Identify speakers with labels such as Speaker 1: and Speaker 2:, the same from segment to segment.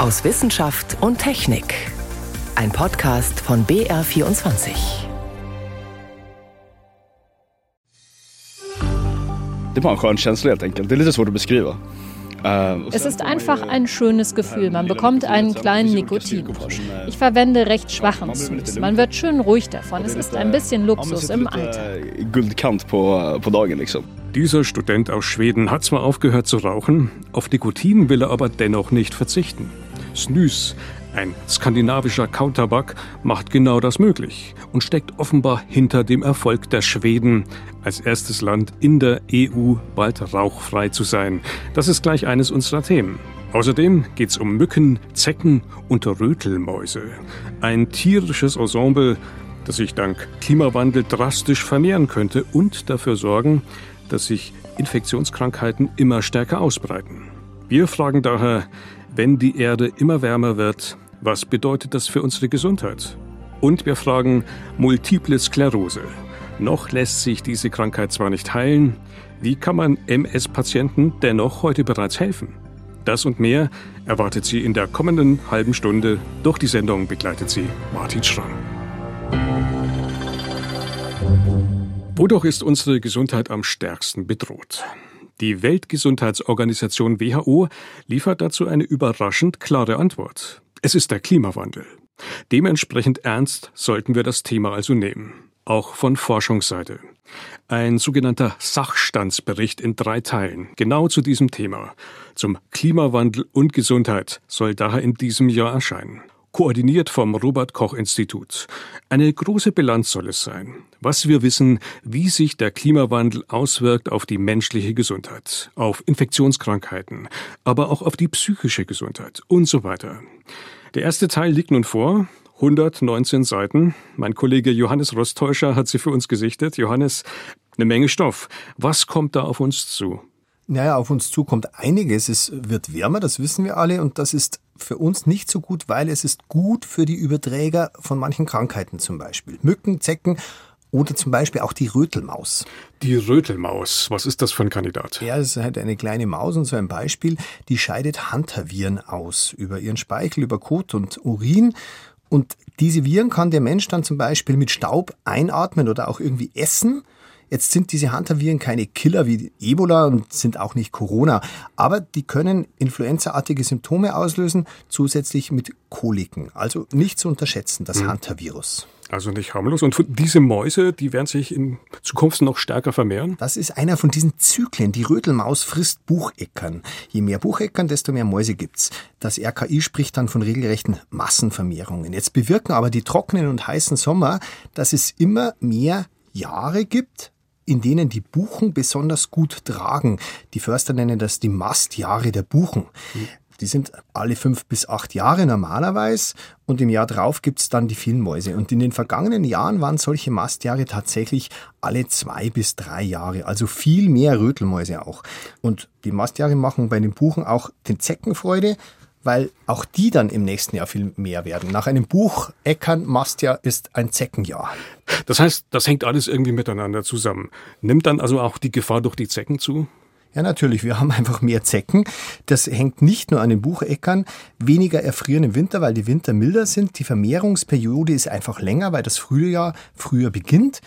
Speaker 1: aus Wissenschaft und Technik. Ein Podcast von BR24.
Speaker 2: Det var en skön känsla helt enkelt. Det är lite svårt att beskriva. Eh,
Speaker 3: Es ist einfach ein schönes Gefühl. Man bekommt einen kleinen Nikotinpush. Ich verwende recht schwachen Snus. Man wird schön ruhig davon. Es ist ein bisschen Luxus im Alltag.
Speaker 2: Dagen liksom.
Speaker 4: Dieser Student aus Schweden hat zwar aufgehört zu rauchen, auf Nikotin will er aber dennoch nicht verzichten. Snus, ein skandinavischer Kautabak, macht genau das möglich und steckt offenbar hinter dem Erfolg der Schweden, als erstes Land in der EU bald rauchfrei zu sein. Das ist gleich eines unserer Themen. Außerdem geht's um Mücken, Zecken und Rötelmäuse. Ein tierisches Ensemble, das sich dank Klimawandel drastisch vermehren könnte und dafür sorgen, dass sich Infektionskrankheiten immer stärker ausbreiten. Wir fragen daher, wenn die Erde immer wärmer wird, was bedeutet das für unsere Gesundheit? Und wir fragen Multiple Sklerose. Noch lässt sich diese Krankheit zwar nicht heilen, wie kann man MS-Patienten dennoch heute bereits helfen? Das und mehr erwartet Sie in der kommenden halben Stunde. Durch die Sendung begleitet Sie Martin Schramm. Wodurch ist unsere Gesundheit am stärksten bedroht? Die Weltgesundheitsorganisation WHO liefert dazu eine überraschend klare Antwort. Es ist der Klimawandel. Dementsprechend ernst sollten wir das Thema also nehmen. Auch von Forschungsseite. Ein sogenannter Sachstandsbericht in drei Teilen, genau zu diesem Thema, zum Klimawandel und Gesundheit, soll daher in diesem Jahr erscheinen koordiniert vom Robert Koch Institut. Eine große Bilanz soll es sein, was wir wissen, wie sich der Klimawandel auswirkt auf die menschliche Gesundheit, auf Infektionskrankheiten, aber auch auf die psychische Gesundheit und so weiter. Der erste Teil liegt nun vor. 119 Seiten. Mein Kollege Johannes Rostäuscher hat sie für uns gesichtet. Johannes, eine Menge Stoff. Was kommt da auf uns zu?
Speaker 5: Naja, auf uns zu kommt einiges. Es wird wärmer, das wissen wir alle, und das ist für uns nicht so gut, weil es ist gut für die Überträger von manchen Krankheiten zum Beispiel. Mücken, Zecken oder zum Beispiel auch die Rötelmaus.
Speaker 4: Die Rötelmaus, was ist das für ein Kandidat?
Speaker 5: Ja, das ist halt eine kleine Maus und so ein Beispiel, die scheidet Hantaviren aus über ihren Speichel, über Kot und Urin. Und diese Viren kann der Mensch dann zum Beispiel mit Staub einatmen oder auch irgendwie essen. Jetzt sind diese Hunter-Viren keine Killer wie Ebola und sind auch nicht Corona, aber die können influenzaartige Symptome auslösen, zusätzlich mit Koliken. Also nicht zu unterschätzen, das
Speaker 4: Mhm.
Speaker 5: Hunter-Virus.
Speaker 4: Also nicht harmlos. Und diese Mäuse, die werden sich in Zukunft noch stärker vermehren?
Speaker 5: Das ist einer von diesen Zyklen. Die Rötelmaus frisst Bucheckern. Je mehr Bucheckern, desto mehr Mäuse gibt's. Das RKI spricht dann von regelrechten Massenvermehrungen. Jetzt bewirken aber die trockenen und heißen Sommer, dass es immer mehr Jahre gibt, in denen die Buchen besonders gut tragen. Die Förster nennen das die Mastjahre der Buchen. Die sind alle fünf bis acht Jahre normalerweise und im Jahr drauf gibt's dann die vielen Mäuse. Und in den vergangenen Jahren waren solche Mastjahre tatsächlich alle zwei bis drei Jahre, also viel mehr Rötelmäuse auch. Und die Mastjahre machen bei den Buchen auch den Zecken Freude, weil auch die dann im nächsten Jahr viel mehr werden. Nach einem Buch Eckern Mastjahr ist ein Zeckenjahr.
Speaker 4: Das heißt, das hängt alles irgendwie miteinander zusammen. Nimmt dann also auch die Gefahr durch die Zecken zu?
Speaker 5: Ja, natürlich. Wir haben einfach mehr Zecken. Das hängt nicht nur an den Bucheckern. Weniger erfrieren im Winter, weil die Winter milder sind. Die Vermehrungsperiode ist einfach länger, weil das Frühjahr früher beginnt.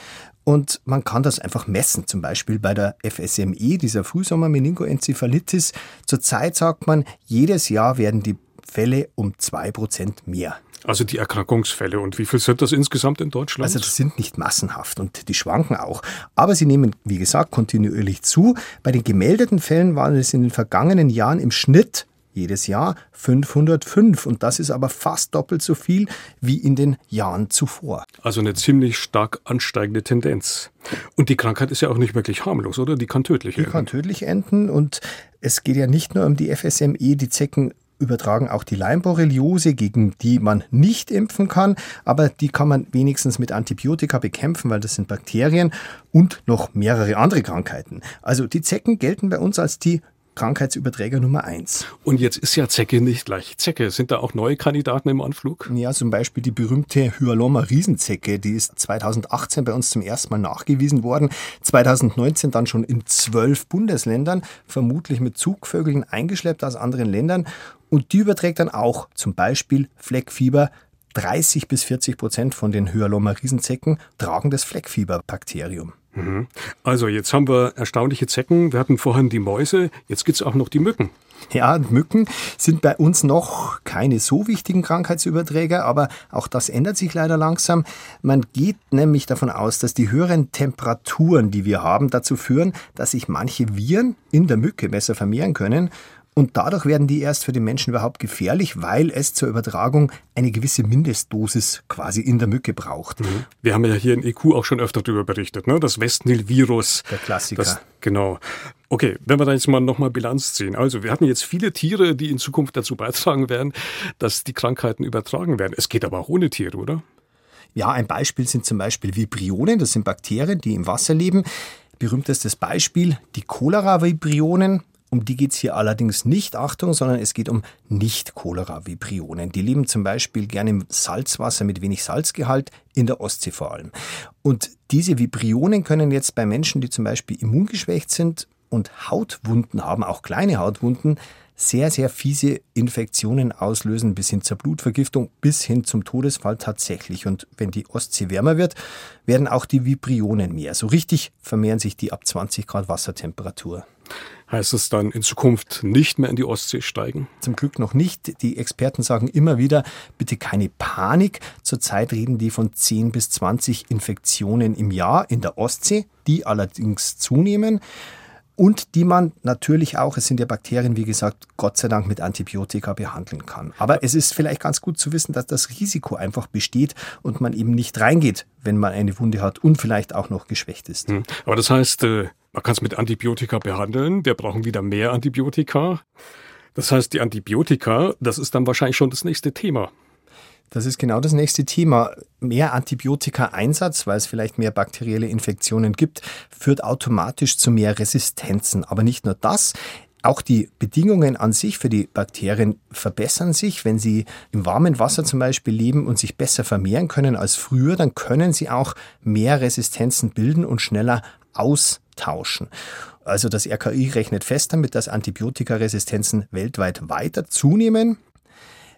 Speaker 5: Und man kann das einfach messen, zum Beispiel bei der FSME, dieser Frühsommer-Meningoenzephalitis. Zurzeit sagt man, jedes Jahr werden die Fälle um zwei Prozent mehr.
Speaker 4: Also die Erkrankungsfälle. Und wie viel sind das insgesamt in Deutschland?
Speaker 5: Also das sind nicht massenhaft und die schwanken auch. Aber sie nehmen, wie gesagt, kontinuierlich zu. Bei den gemeldeten Fällen waren es in den vergangenen Jahren im Schnitt jedes Jahr 505 und das ist aber fast doppelt so viel wie in den Jahren zuvor.
Speaker 4: Also eine ziemlich stark ansteigende Tendenz. Und die Krankheit ist ja auch nicht wirklich harmlos, oder? Die kann tödlich
Speaker 5: Die
Speaker 4: enden.
Speaker 5: kann tödlich enden und es geht ja nicht nur um die FSME, die Zecken übertragen auch die Leimborreliose, gegen die man nicht impfen kann, aber die kann man wenigstens mit Antibiotika bekämpfen, weil das sind Bakterien und noch mehrere andere Krankheiten. Also die Zecken gelten bei uns als die Krankheitsüberträger Nummer eins.
Speaker 4: Und jetzt ist ja Zecke nicht gleich Zecke. Sind da auch neue Kandidaten im Anflug?
Speaker 5: Ja, zum Beispiel die berühmte Hyaloma Riesenzecke. Die ist 2018 bei uns zum ersten Mal nachgewiesen worden. 2019 dann schon in zwölf Bundesländern, vermutlich mit Zugvögeln eingeschleppt aus anderen Ländern. Und die überträgt dann auch zum Beispiel Fleckfieber. 30 bis 40 Prozent von den Hyaloma Riesenzecken tragen das Fleckfieberbakterium.
Speaker 4: Mhm. Also jetzt haben wir erstaunliche Zecken, wir hatten vorhin die Mäuse, jetzt gibt es auch noch die Mücken.
Speaker 5: Ja, Mücken sind bei uns noch keine so wichtigen Krankheitsüberträger, aber auch das ändert sich leider langsam. Man geht nämlich davon aus, dass die höheren Temperaturen, die wir haben, dazu führen, dass sich manche Viren in der Mücke besser vermehren können und dadurch werden die erst für den Menschen überhaupt gefährlich, weil es zur Übertragung eine gewisse Mindestdosis quasi in der Mücke braucht. Mhm.
Speaker 4: Wir haben ja hier in EQ auch schon öfter darüber berichtet, ne? das Westnil-Virus.
Speaker 5: Der Klassiker. Das,
Speaker 4: genau. Okay, wenn wir da jetzt mal nochmal Bilanz ziehen. Also wir hatten jetzt viele Tiere, die in Zukunft dazu beitragen werden, dass die Krankheiten übertragen werden. Es geht aber auch ohne Tiere, oder?
Speaker 5: Ja, ein Beispiel sind zum Beispiel Vibrionen. Das sind Bakterien, die im Wasser leben. Berühmtestes Beispiel die Cholera-Vibrionen. Um die geht es hier allerdings nicht, Achtung, sondern es geht um Nicht-Cholera-Vibrionen. Die leben zum Beispiel gerne im Salzwasser mit wenig Salzgehalt, in der Ostsee vor allem. Und diese Vibrionen können jetzt bei Menschen, die zum Beispiel immungeschwächt sind und Hautwunden haben, auch kleine Hautwunden, sehr, sehr fiese Infektionen auslösen, bis hin zur Blutvergiftung, bis hin zum Todesfall tatsächlich. Und wenn die Ostsee wärmer wird, werden auch die Vibrionen mehr. So richtig vermehren sich die ab 20 Grad Wassertemperatur.
Speaker 4: Heißt es dann in Zukunft nicht mehr in die Ostsee steigen?
Speaker 5: Zum Glück noch nicht. Die Experten sagen immer wieder, bitte keine Panik. Zurzeit reden die von 10 bis 20 Infektionen im Jahr in der Ostsee, die allerdings zunehmen und die man natürlich auch, es sind ja Bakterien, wie gesagt, Gott sei Dank mit Antibiotika behandeln kann. Aber es ist vielleicht ganz gut zu wissen, dass das Risiko einfach besteht und man eben nicht reingeht, wenn man eine Wunde hat und vielleicht auch noch geschwächt ist. Hm.
Speaker 4: Aber das heißt, äh, man kann es mit Antibiotika behandeln, wir brauchen wieder mehr Antibiotika. Das heißt, die Antibiotika, das ist dann wahrscheinlich schon das nächste Thema.
Speaker 5: Das ist genau das nächste Thema. Mehr Antibiotika-Einsatz, weil es vielleicht mehr bakterielle Infektionen gibt, führt automatisch zu mehr Resistenzen. Aber nicht nur das. Auch die Bedingungen an sich für die Bakterien verbessern sich. Wenn sie im warmen Wasser zum Beispiel leben und sich besser vermehren können als früher, dann können sie auch mehr Resistenzen bilden und schneller austauschen. Also das RKI rechnet fest damit, dass Antibiotikaresistenzen weltweit weiter zunehmen.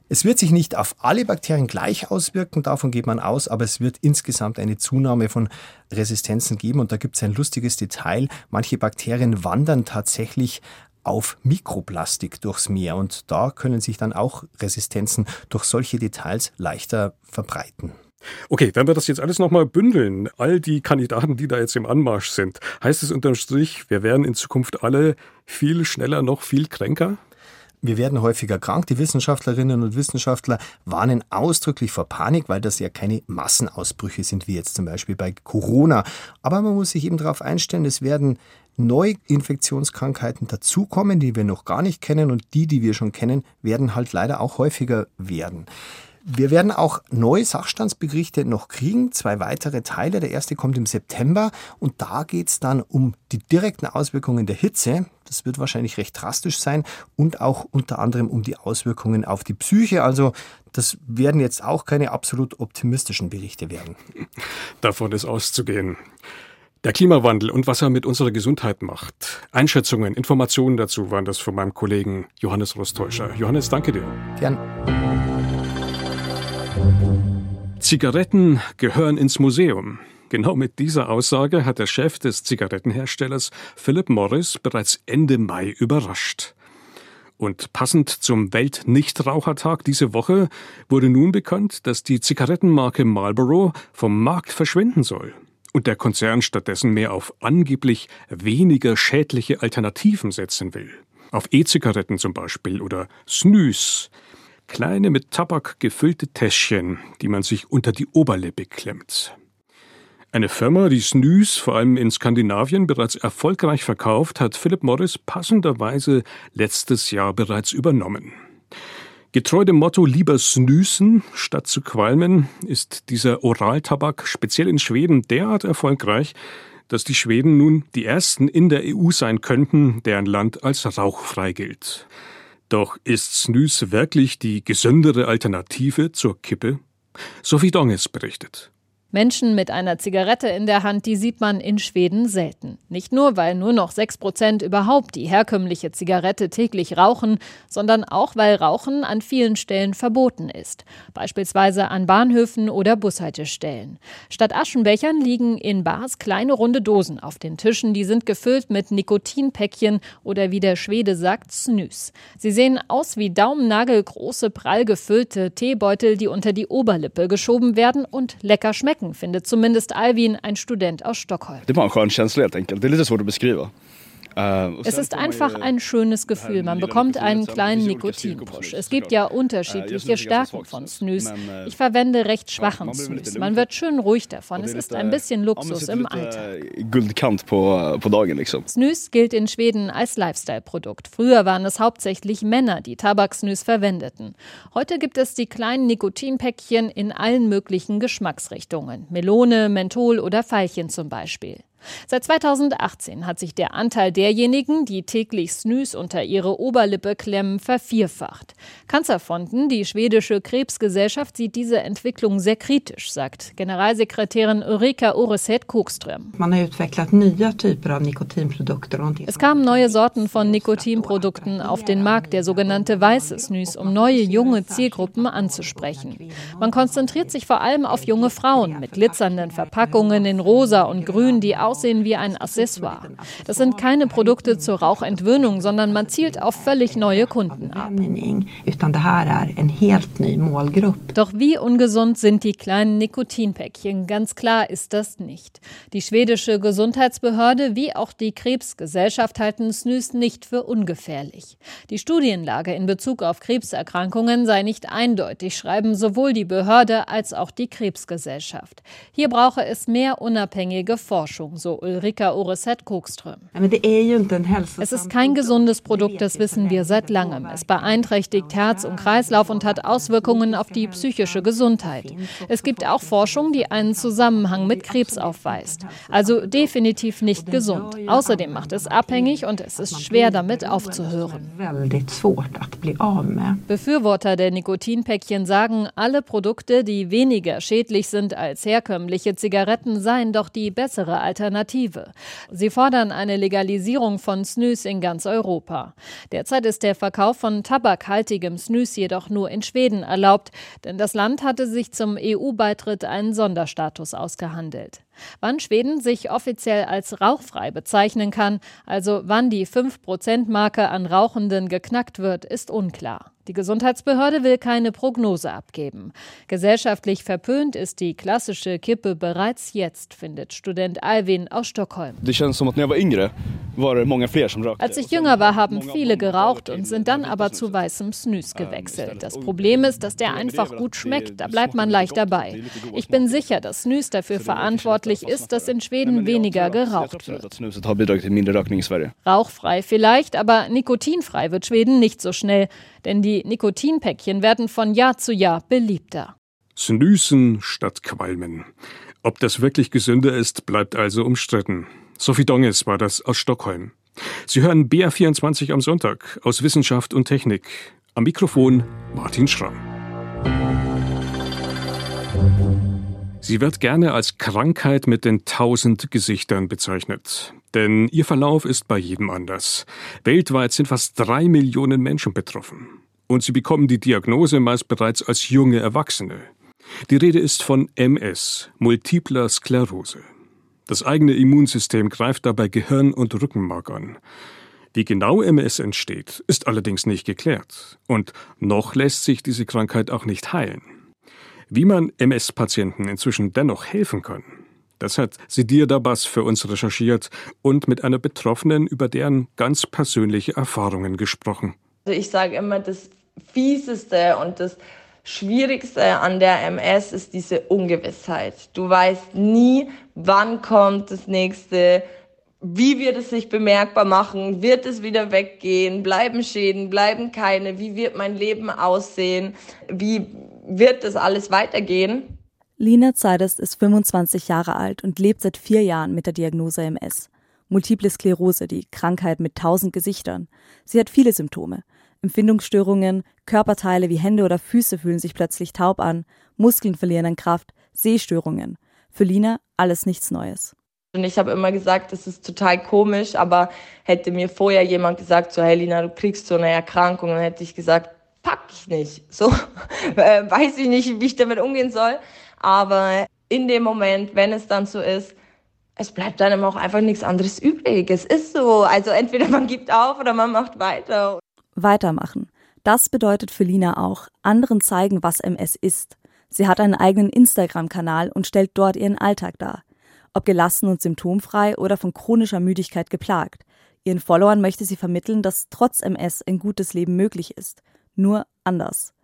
Speaker 5: Es wird sich nicht auf alle Bakterien gleich auswirken, davon geht man aus, aber es wird insgesamt eine Zunahme von Resistenzen geben. Und da gibt es ein lustiges Detail. Manche Bakterien wandern tatsächlich auf Mikroplastik durchs Meer und da können sich dann auch Resistenzen durch solche Details leichter verbreiten.
Speaker 4: Okay, wenn wir das jetzt alles nochmal bündeln, all die Kandidaten, die da jetzt im Anmarsch sind, heißt es unterm Strich, wir werden in Zukunft alle viel schneller noch viel kränker?
Speaker 5: Wir werden häufiger krank. Die Wissenschaftlerinnen und Wissenschaftler warnen ausdrücklich vor Panik, weil das ja keine Massenausbrüche sind, wie jetzt zum Beispiel bei Corona. Aber man muss sich eben darauf einstellen, es werden Neuinfektionskrankheiten dazukommen, die wir noch gar nicht kennen und die, die wir schon kennen, werden halt leider auch häufiger werden. Wir werden auch neue Sachstandsberichte noch kriegen, zwei weitere Teile. Der erste kommt im September und da geht es dann um die direkten Auswirkungen der Hitze. Das wird wahrscheinlich recht drastisch sein und auch unter anderem um die Auswirkungen auf die Psyche. Also das werden jetzt auch keine absolut optimistischen Berichte werden.
Speaker 4: Davon ist auszugehen. Der Klimawandel und was er mit unserer Gesundheit macht. Einschätzungen, Informationen dazu waren das von meinem Kollegen Johannes Rostäuscher. Johannes, danke dir.
Speaker 5: Gern.
Speaker 4: Zigaretten gehören ins Museum. Genau mit dieser Aussage hat der Chef des Zigarettenherstellers Philip Morris bereits Ende Mai überrascht. Und passend zum Weltnichtrauchertag diese Woche wurde nun bekannt, dass die Zigarettenmarke Marlboro vom Markt verschwinden soll und der Konzern stattdessen mehr auf angeblich weniger schädliche Alternativen setzen will. Auf E-Zigaretten zum Beispiel oder Snus, Kleine mit Tabak gefüllte Täschchen, die man sich unter die Oberlippe klemmt. Eine Firma, die Snus vor allem in Skandinavien bereits erfolgreich verkauft, hat Philip Morris passenderweise letztes Jahr bereits übernommen. Getreu dem Motto lieber snüsen statt zu qualmen ist dieser Oraltabak speziell in Schweden derart erfolgreich, dass die Schweden nun die ersten in der EU sein könnten, deren Land als rauchfrei gilt. Doch ist Snus wirklich die gesündere Alternative zur Kippe? Sophie Donges berichtet.
Speaker 3: Menschen mit einer Zigarette in der Hand, die sieht man in Schweden selten. Nicht nur, weil nur noch 6 Prozent überhaupt die herkömmliche Zigarette täglich rauchen, sondern auch, weil Rauchen an vielen Stellen verboten ist. Beispielsweise an Bahnhöfen oder Bushaltestellen. Statt Aschenbechern liegen in Bars kleine runde Dosen auf den Tischen, die sind gefüllt mit Nikotinpäckchen oder wie der Schwede sagt, Snus. Sie sehen aus wie daumennagelgroße, prall gefüllte Teebeutel, die unter die Oberlippe geschoben werden und lecker schmecken schmecken, findet zumindest Alvin, ein Student aus Stockholm.
Speaker 2: Det var en skön känsla helt enkelt. Det är lite svårt att beskriva.
Speaker 3: Äh, es ist einfach ein schönes Gefühl. Man bekommt einen kleinen Nikotinpush. Es gibt ja unterschiedliche Stärken von Snus.
Speaker 2: Äh,
Speaker 3: ich verwende recht schwachen Snus. Man wird schön ruhig davon. Es ist ein bisschen Luxus im Alltag. Snus gilt in Schweden als Lifestyle-Produkt. Früher waren es hauptsächlich Männer, die Tabaksnus verwendeten. Heute gibt es die kleinen Nikotinpäckchen in allen möglichen Geschmacksrichtungen. Melone, Menthol oder Veilchen zum Beispiel. Seit 2018 hat sich der Anteil derjenigen, die täglich Snus unter ihre Oberlippe klemmen, vervierfacht. Kanzerfonden, die schwedische Krebsgesellschaft, sieht diese Entwicklung sehr kritisch, sagt Generalsekretärin Ulrika Oreset Kokström. Es kamen neue Sorten von Nikotinprodukten auf den Markt, der sogenannte weiße Snus, um neue junge Zielgruppen anzusprechen. Man konzentriert sich vor allem auf junge Frauen mit glitzernden Verpackungen in rosa und grün, die aus aussehen wie ein Accessoire. Das sind keine Produkte zur Rauchentwöhnung, sondern man zielt auf völlig neue Kunden ab. Doch wie ungesund sind die kleinen Nikotinpäckchen? Ganz klar ist das nicht. Die schwedische Gesundheitsbehörde wie auch die Krebsgesellschaft halten Snus nicht für ungefährlich. Die Studienlage in Bezug auf Krebserkrankungen sei nicht eindeutig, schreiben sowohl die Behörde als auch die Krebsgesellschaft. Hier brauche es mehr unabhängige Forschung, so Ulrika Oreset Kokström. Es ist kein gesundes Produkt, das wissen wir seit langem. Es beeinträchtigt Herz und Kreislauf und hat Auswirkungen auf die psychische Gesundheit. Es gibt auch Forschung, die einen Zusammenhang mit Krebs aufweist. Also definitiv nicht gesund. Außerdem macht es abhängig und es ist schwer damit aufzuhören. Befürworter der Nikotinpäckchen sagen, alle Produkte, die weniger schädlich sind als herkömmliche Zigaretten, seien doch die bessere Alternative. Alternative. Sie fordern eine Legalisierung von Snus in ganz Europa. Derzeit ist der Verkauf von tabakhaltigem Snus jedoch nur in Schweden erlaubt, denn das Land hatte sich zum EU-Beitritt einen Sonderstatus ausgehandelt. Wann Schweden sich offiziell als rauchfrei bezeichnen kann, also wann die 5-Prozent-Marke an Rauchenden geknackt wird, ist unklar. Die Gesundheitsbehörde will keine Prognose abgeben. Gesellschaftlich verpönt ist die klassische Kippe bereits jetzt, findet Student Alvin aus Stockholm. Als ich jünger war, haben viele geraucht und sind dann aber zu weißem Snus gewechselt. Das Problem ist, dass der einfach gut schmeckt, da bleibt man leicht dabei. Ich bin sicher, dass Snus dafür verantwortlich ist, dass in Schweden weniger geraucht wird. Rauchfrei vielleicht, aber nikotinfrei wird Schweden nicht so schnell denn die Nikotinpäckchen werden von Jahr zu Jahr beliebter.
Speaker 4: Snüsen statt Qualmen. Ob das wirklich gesünder ist, bleibt also umstritten. Sophie Donges war das aus Stockholm. Sie hören BR24 am Sonntag aus Wissenschaft und Technik. Am Mikrofon Martin Schramm. Sie wird gerne als Krankheit mit den tausend Gesichtern bezeichnet. Denn ihr Verlauf ist bei jedem anders. Weltweit sind fast drei Millionen Menschen betroffen. Und sie bekommen die Diagnose meist bereits als junge Erwachsene. Die Rede ist von MS, multipler Sklerose. Das eigene Immunsystem greift dabei Gehirn und Rückenmark an. Wie genau MS entsteht, ist allerdings nicht geklärt. Und noch lässt sich diese Krankheit auch nicht heilen. Wie man MS-Patienten inzwischen dennoch helfen kann, das hat Sidir Dabas für uns recherchiert und mit einer Betroffenen über deren ganz persönliche Erfahrungen gesprochen.
Speaker 6: Also ich sage immer, das Fieseste und das Schwierigste an der MS ist diese Ungewissheit. Du weißt nie, wann kommt das nächste, wie wird es sich bemerkbar machen, wird es wieder weggehen, bleiben Schäden, bleiben keine, wie wird mein Leben aussehen, wie wird das alles weitergehen.
Speaker 7: Lina Zeidest ist 25 Jahre alt und lebt seit vier Jahren mit der Diagnose MS. Multiple Sklerose, die Krankheit mit tausend Gesichtern. Sie hat viele Symptome. Empfindungsstörungen, Körperteile wie Hände oder Füße fühlen sich plötzlich taub an, Muskeln verlieren an Kraft, Sehstörungen. Für Lina alles nichts Neues.
Speaker 6: Und ich habe immer gesagt, das ist total komisch, aber hätte mir vorher jemand gesagt, so hey Lina, du kriegst so eine Erkrankung, dann hätte ich gesagt, pack ich nicht. So äh, weiß ich nicht, wie ich damit umgehen soll. Aber in dem Moment, wenn es dann so ist, es bleibt einem auch einfach nichts anderes übrig. Es ist so. Also entweder man gibt auf oder man macht weiter.
Speaker 7: Weitermachen. Das bedeutet für Lina auch, anderen zeigen, was MS ist. Sie hat einen eigenen Instagram-Kanal und stellt dort ihren Alltag dar. Ob gelassen und symptomfrei oder von chronischer Müdigkeit geplagt. Ihren Followern möchte sie vermitteln, dass trotz MS ein gutes Leben möglich ist. Nur anders.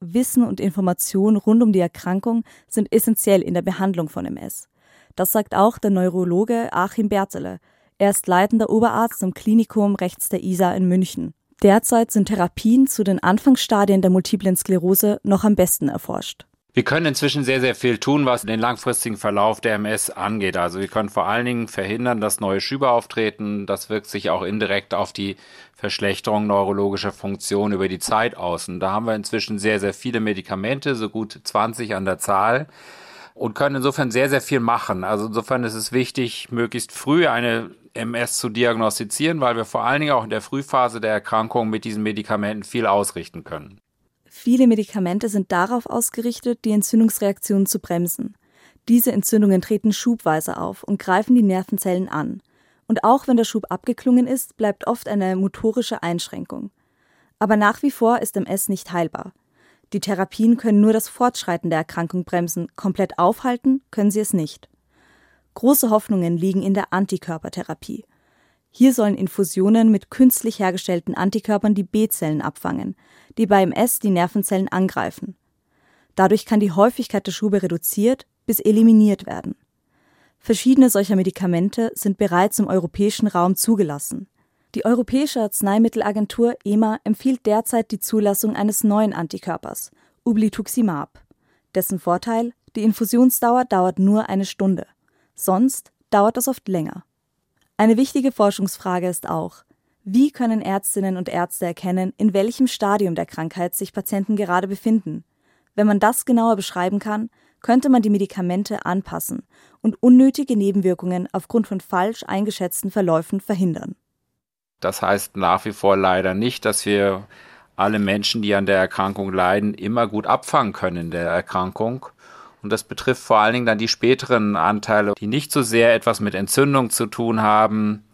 Speaker 7: Wissen und Informationen rund um die Erkrankung sind essentiell in der Behandlung von MS. Das sagt auch der Neurologe Achim Berzele. Er ist leitender Oberarzt im Klinikum rechts der ISA in München. Derzeit sind Therapien zu den Anfangsstadien der multiplen Sklerose noch am besten erforscht.
Speaker 8: Wir können inzwischen sehr, sehr viel tun, was den langfristigen Verlauf der MS angeht. Also wir können vor allen Dingen verhindern, dass neue Schübe auftreten. Das wirkt sich auch indirekt auf die Verschlechterung neurologischer Funktion über die Zeit aus. Und da haben wir inzwischen sehr, sehr viele Medikamente, so gut 20 an der Zahl und können insofern sehr, sehr viel machen. Also insofern ist es wichtig, möglichst früh eine MS zu diagnostizieren, weil wir vor allen Dingen auch in der Frühphase der Erkrankung mit diesen Medikamenten viel ausrichten können.
Speaker 7: Viele Medikamente sind darauf ausgerichtet, die Entzündungsreaktionen zu bremsen. Diese Entzündungen treten schubweise auf und greifen die Nervenzellen an. Und auch wenn der Schub abgeklungen ist, bleibt oft eine motorische Einschränkung. Aber nach wie vor ist MS nicht heilbar. Die Therapien können nur das Fortschreiten der Erkrankung bremsen, komplett aufhalten können sie es nicht. Große Hoffnungen liegen in der Antikörpertherapie. Hier sollen Infusionen mit künstlich hergestellten Antikörpern die B-Zellen abfangen, die bei MS die Nervenzellen angreifen. Dadurch kann die Häufigkeit der Schube reduziert bis eliminiert werden. Verschiedene solcher Medikamente sind bereits im europäischen Raum zugelassen. Die Europäische Arzneimittelagentur EMA empfiehlt derzeit die Zulassung eines neuen Antikörpers, Ublituximab. Dessen Vorteil, die Infusionsdauer dauert nur eine Stunde. Sonst dauert es oft länger. Eine wichtige Forschungsfrage ist auch, wie können Ärztinnen und Ärzte erkennen, in welchem Stadium der Krankheit sich Patienten gerade befinden? Wenn man das genauer beschreiben kann, könnte man die Medikamente anpassen und unnötige Nebenwirkungen aufgrund von falsch eingeschätzten Verläufen verhindern.
Speaker 8: Das heißt nach wie vor leider nicht, dass wir alle Menschen, die an der Erkrankung leiden, immer gut abfangen können in der Erkrankung. Und das betrifft vor allen Dingen dann die späteren Anteile, die nicht so sehr etwas mit Entzündung zu tun haben,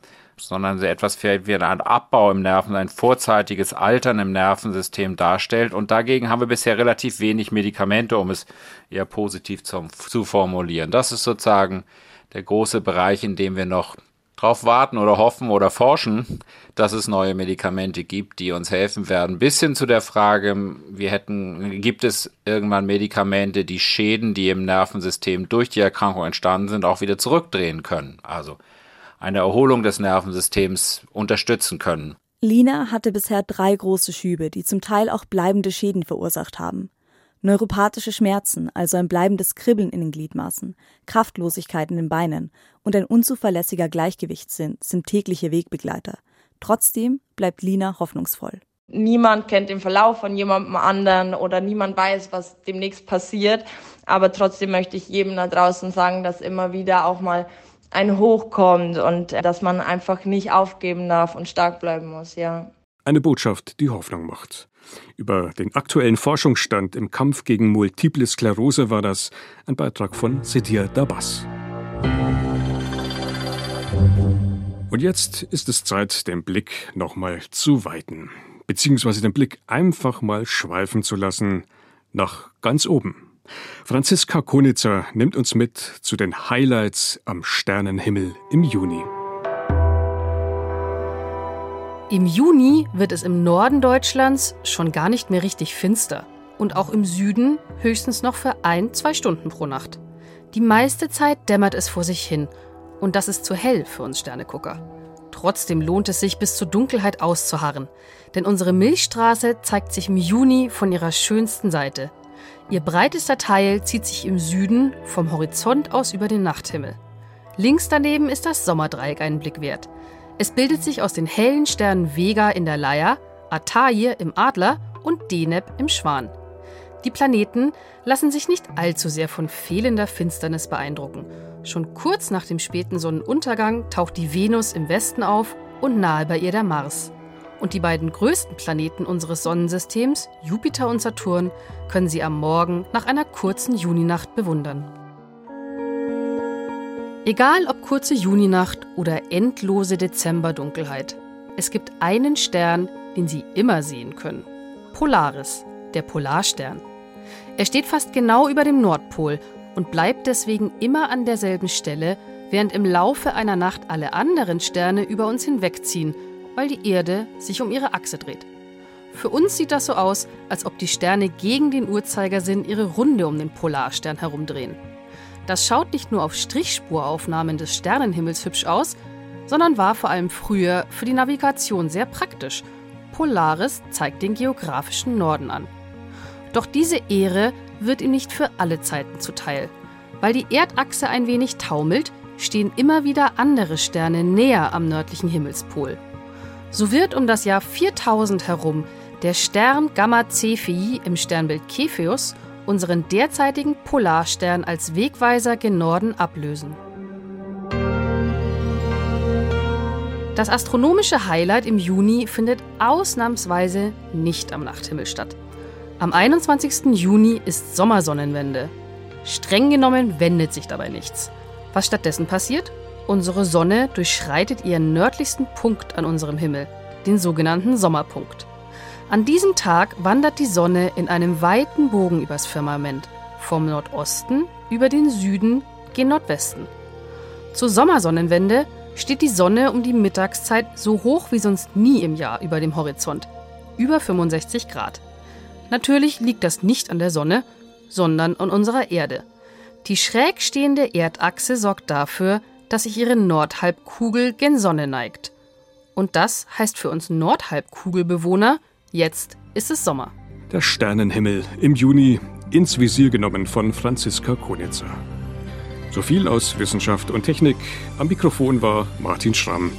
Speaker 8: sondern so etwas wie Art Abbau im Nerven, ein vorzeitiges Altern im Nervensystem darstellt. Und dagegen haben wir bisher relativ wenig Medikamente, um es eher positiv zu, zu formulieren. Das ist sozusagen der große Bereich, in dem wir noch drauf warten oder hoffen oder forschen, dass es neue Medikamente gibt, die uns helfen werden. Bis hin zu der Frage, wir hätten, gibt es irgendwann Medikamente, die Schäden, die im Nervensystem durch die Erkrankung entstanden sind, auch wieder zurückdrehen können. Also eine Erholung des Nervensystems unterstützen können.
Speaker 7: Lina hatte bisher drei große Schübe, die zum Teil auch bleibende Schäden verursacht haben. Neuropathische Schmerzen, also ein bleibendes Kribbeln in den Gliedmaßen, Kraftlosigkeit in den Beinen und ein unzuverlässiger Gleichgewichtssinn sind tägliche Wegbegleiter. Trotzdem bleibt Lina hoffnungsvoll.
Speaker 6: Niemand kennt den Verlauf von jemandem anderen oder niemand weiß, was demnächst passiert. Aber trotzdem möchte ich jedem da draußen sagen, dass immer wieder auch mal ein Hoch kommt und dass man einfach nicht aufgeben darf und stark bleiben muss, ja.
Speaker 4: Eine Botschaft, die Hoffnung macht. Über den aktuellen Forschungsstand im Kampf gegen Multiple Sklerose war das ein Beitrag von Sedir Dabas. Und jetzt ist es Zeit, den Blick nochmal zu weiten, beziehungsweise den Blick einfach mal schweifen zu lassen nach ganz oben. Franziska Konitzer nimmt uns mit zu den Highlights am Sternenhimmel im Juni.
Speaker 9: Im Juni wird es im Norden Deutschlands schon gar nicht mehr richtig finster. Und auch im Süden höchstens noch für ein, zwei Stunden pro Nacht. Die meiste Zeit dämmert es vor sich hin. Und das ist zu hell für uns Sternegucker. Trotzdem lohnt es sich, bis zur Dunkelheit auszuharren. Denn unsere Milchstraße zeigt sich im Juni von ihrer schönsten Seite. Ihr breitester Teil zieht sich im Süden vom Horizont aus über den Nachthimmel. Links daneben ist das Sommerdreieck einen Blick wert. Es bildet sich aus den hellen Sternen Vega in der Leier, Ataie im Adler und Deneb im Schwan. Die Planeten lassen sich nicht allzu sehr von fehlender Finsternis beeindrucken. Schon kurz nach dem späten Sonnenuntergang taucht die Venus im Westen auf und nahe bei ihr der Mars. Und die beiden größten Planeten unseres Sonnensystems, Jupiter und Saturn, können Sie am Morgen nach einer kurzen Juninacht bewundern. Egal ob kurze Juninacht oder endlose Dezemberdunkelheit, es gibt einen Stern, den Sie immer sehen können. Polaris, der Polarstern. Er steht fast genau über dem Nordpol und bleibt deswegen immer an derselben Stelle, während im Laufe einer Nacht alle anderen Sterne über uns hinwegziehen, weil die Erde sich um ihre Achse dreht. Für uns sieht das so aus, als ob die Sterne gegen den Uhrzeigersinn ihre Runde um den Polarstern herumdrehen. Das schaut nicht nur auf Strichspuraufnahmen des Sternenhimmels hübsch aus, sondern war vor allem früher für die Navigation sehr praktisch. Polaris zeigt den geografischen Norden an. Doch diese Ehre wird ihm nicht für alle Zeiten zuteil. Weil die Erdachse ein wenig taumelt, stehen immer wieder andere Sterne näher am nördlichen Himmelspol. So wird um das Jahr 4000 herum der Stern Gamma Cephei im Sternbild Cepheus unseren derzeitigen Polarstern als Wegweiser gen Norden ablösen. Das astronomische Highlight im Juni findet ausnahmsweise nicht am Nachthimmel statt. Am 21. Juni ist Sommersonnenwende. Streng genommen wendet sich dabei nichts. Was stattdessen passiert? Unsere Sonne durchschreitet ihren nördlichsten Punkt an unserem Himmel, den sogenannten Sommerpunkt. An diesem Tag wandert die Sonne in einem weiten Bogen übers Firmament, vom Nordosten über den Süden gen Nordwesten. Zur Sommersonnenwende steht die Sonne um die Mittagszeit so hoch wie sonst nie im Jahr über dem Horizont, über 65 Grad. Natürlich liegt das nicht an der Sonne, sondern an unserer Erde. Die schräg stehende Erdachse sorgt dafür, dass sich ihre Nordhalbkugel gen Sonne neigt. Und das heißt für uns Nordhalbkugelbewohner, jetzt ist es Sommer.
Speaker 4: Der Sternenhimmel im Juni ins Visier genommen von Franziska Konitzer. So viel aus Wissenschaft und Technik. Am Mikrofon war Martin Schramm.